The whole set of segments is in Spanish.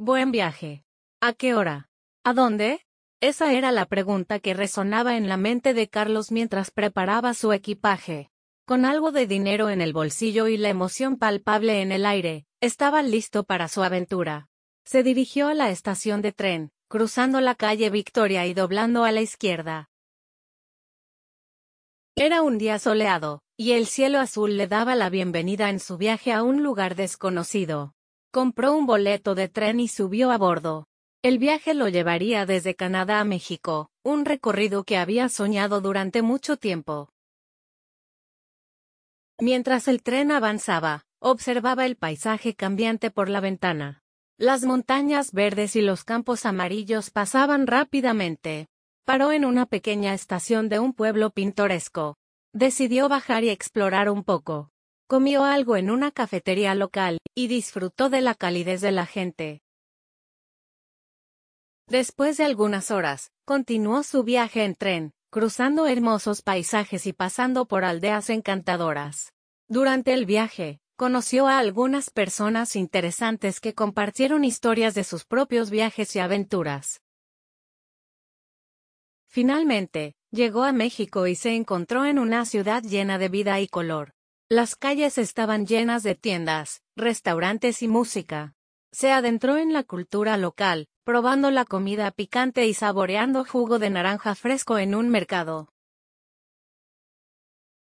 Buen viaje. ¿A qué hora? ¿A dónde? Esa era la pregunta que resonaba en la mente de Carlos mientras preparaba su equipaje. Con algo de dinero en el bolsillo y la emoción palpable en el aire, estaba listo para su aventura. Se dirigió a la estación de tren, cruzando la calle Victoria y doblando a la izquierda. Era un día soleado, y el cielo azul le daba la bienvenida en su viaje a un lugar desconocido. Compró un boleto de tren y subió a bordo. El viaje lo llevaría desde Canadá a México, un recorrido que había soñado durante mucho tiempo. Mientras el tren avanzaba, observaba el paisaje cambiante por la ventana. Las montañas verdes y los campos amarillos pasaban rápidamente. Paró en una pequeña estación de un pueblo pintoresco. Decidió bajar y explorar un poco. Comió algo en una cafetería local, y disfrutó de la calidez de la gente. Después de algunas horas, continuó su viaje en tren, cruzando hermosos paisajes y pasando por aldeas encantadoras. Durante el viaje, conoció a algunas personas interesantes que compartieron historias de sus propios viajes y aventuras. Finalmente, llegó a México y se encontró en una ciudad llena de vida y color. Las calles estaban llenas de tiendas, restaurantes y música. Se adentró en la cultura local, probando la comida picante y saboreando jugo de naranja fresco en un mercado.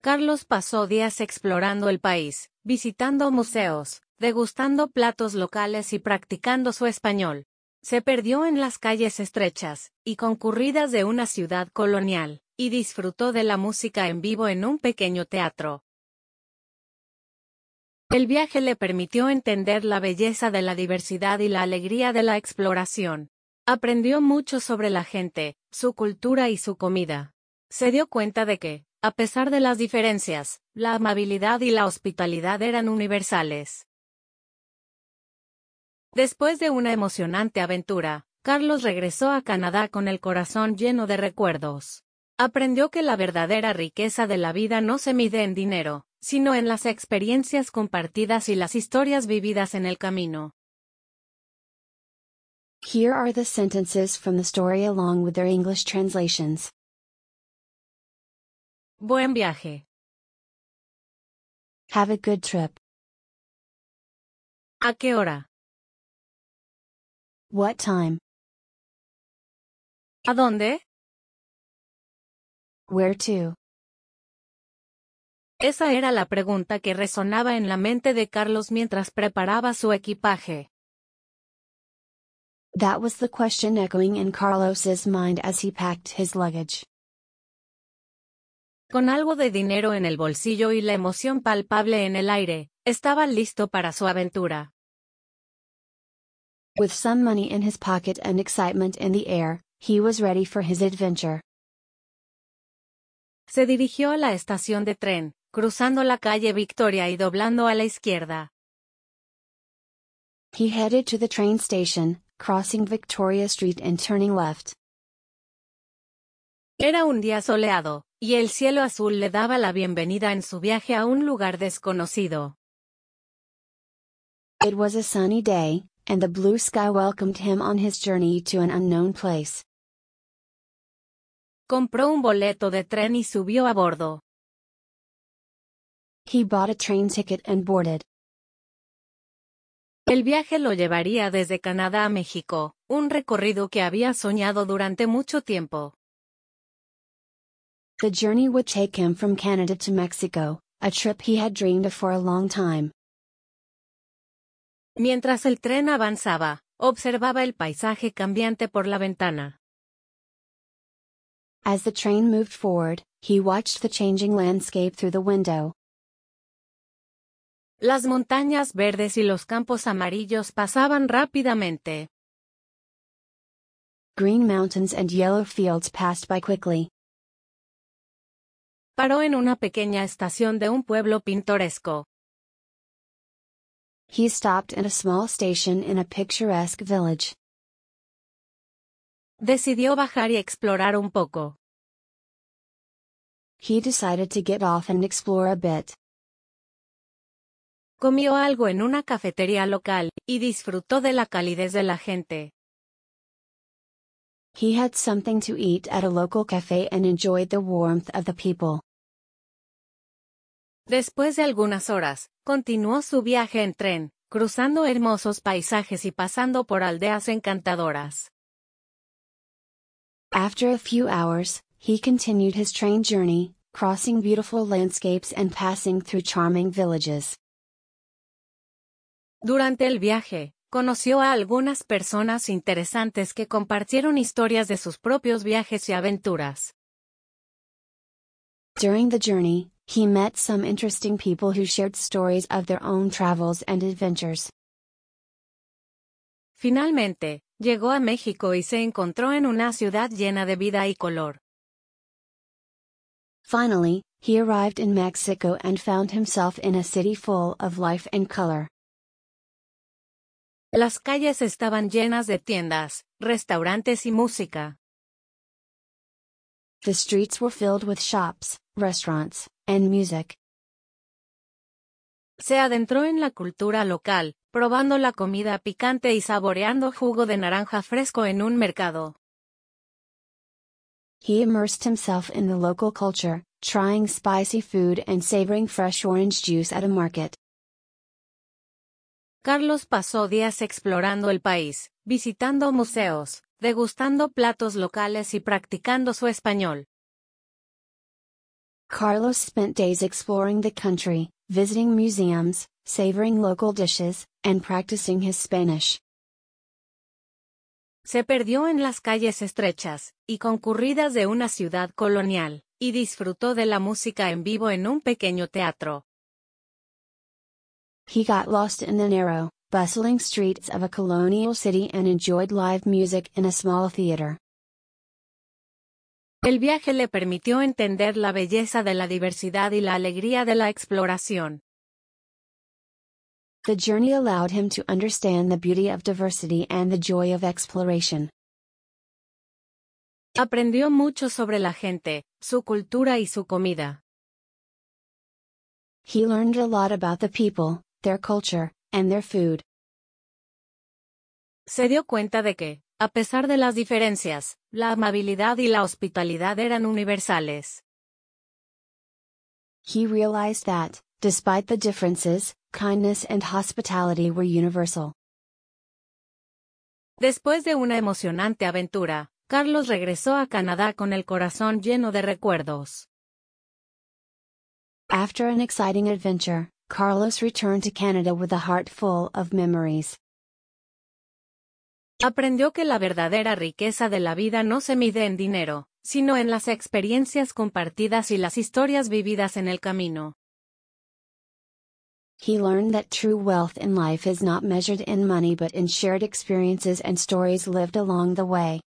Carlos pasó días explorando el país, visitando museos, degustando platos locales y practicando su español. Se perdió en las calles estrechas y concurridas de una ciudad colonial, y disfrutó de la música en vivo en un pequeño teatro. El viaje le permitió entender la belleza de la diversidad y la alegría de la exploración. Aprendió mucho sobre la gente, su cultura y su comida. Se dio cuenta de que, a pesar de las diferencias, la amabilidad y la hospitalidad eran universales. Después de una emocionante aventura, Carlos regresó a Canadá con el corazón lleno de recuerdos. Aprendió que la verdadera riqueza de la vida no se mide en dinero, sino en las experiencias compartidas y las historias vividas en el camino. Here are the sentences from the story along with their English translations. Buen viaje. Have a good trip. ¿A qué hora? What time? ¿A dónde? Where to? Esa era la pregunta que resonaba en la mente de Carlos mientras preparaba su equipaje. That was the question echoing in Carlos's mind as he packed his luggage. Con algo de dinero en el bolsillo y la emoción palpable en el aire, estaba listo para su aventura. With some money in his pocket and excitement in the air, he was ready for his adventure. Se dirigió a la estación de tren, cruzando la calle Victoria y doblando a la izquierda. He headed to the train station, crossing Victoria Street and turning left. Era un día soleado, y el cielo azul le daba la bienvenida en su viaje a un lugar desconocido. It was a sunny day, and the blue sky welcomed him on his journey to an unknown place. Compró un boleto de tren y subió a bordo. He bought a train ticket and boarded. El viaje lo llevaría desde Canadá a México, un recorrido que había soñado durante mucho tiempo. The journey would take him from Canada to Mexico, a trip he had dreamed of for a long time. Mientras el tren avanzaba, observaba el paisaje cambiante por la ventana. As the train moved forward, he watched the changing landscape through the window. Las montañas verdes y los campos amarillos pasaban rápidamente. Green mountains and yellow fields passed by quickly. Paró en una pequeña estación de un pueblo pintoresco. He stopped at a small station in a picturesque village. Decidió bajar y explorar un poco. He decided to get off and explore a bit. Comió algo en una cafetería local, y disfrutó de la calidez de la gente. He had something to eat at a local cafe and enjoyed the warmth of the people. Después de algunas horas, continuó su viaje en tren, cruzando hermosos paisajes y pasando por aldeas encantadoras. After a few hours, he continued his train journey, crossing beautiful landscapes and passing through charming villages. Durante el viaje, conoció a algunas personas interesantes que compartieron historias de sus propios viajes y aventuras. During the journey, he met some interesting people who shared stories of their own travels and adventures. Finalmente, llegó a México y se encontró en una ciudad llena de vida y color. Finally, he arrived in Mexico and found himself in a city full of life and color. Las calles estaban llenas de tiendas, restaurantes y música. The streets were filled with shops, restaurants, and music. Se adentró en la cultura local, probando la comida picante y saboreando jugo de naranja fresco en un mercado. He immersed himself in the local culture, trying spicy food and savoring fresh orange juice at a market. Carlos pasó días explorando el país, visitando museos, degustando platos locales y practicando su español. Carlos spent days exploring the country, visiting museums, savoring local dishes, and practicing his Spanish. Se perdió en las calles estrechas y concurridas de una ciudad colonial, y disfrutó de la música en vivo en un pequeño teatro. He got lost in the narrow, bustling streets of a colonial city and enjoyed live music in a small theater. El viaje le permitió entender la belleza de la diversidad y la alegría de la exploración. The journey allowed him to understand the beauty of diversity and the joy of exploration. Aprendió mucho sobre la gente, su cultura y su comida. He learned a lot about the people, their culture, and their food. Se dio cuenta de que, a pesar de las diferencias, la amabilidad y la hospitalidad eran universales. He realized that, despite the differences, kindness and hospitality were universal. Después de una emocionante aventura, Carlos regresó a Canadá con el corazón lleno de recuerdos. After an exciting adventure, Carlos returned to Canada with a heart full of memories. Aprendió que la verdadera riqueza de la vida no se mide en dinero, sino en las experiencias compartidas y las historias vividas en el camino. He learned that true wealth in life is not measured in money but in shared experiences and stories lived along the way.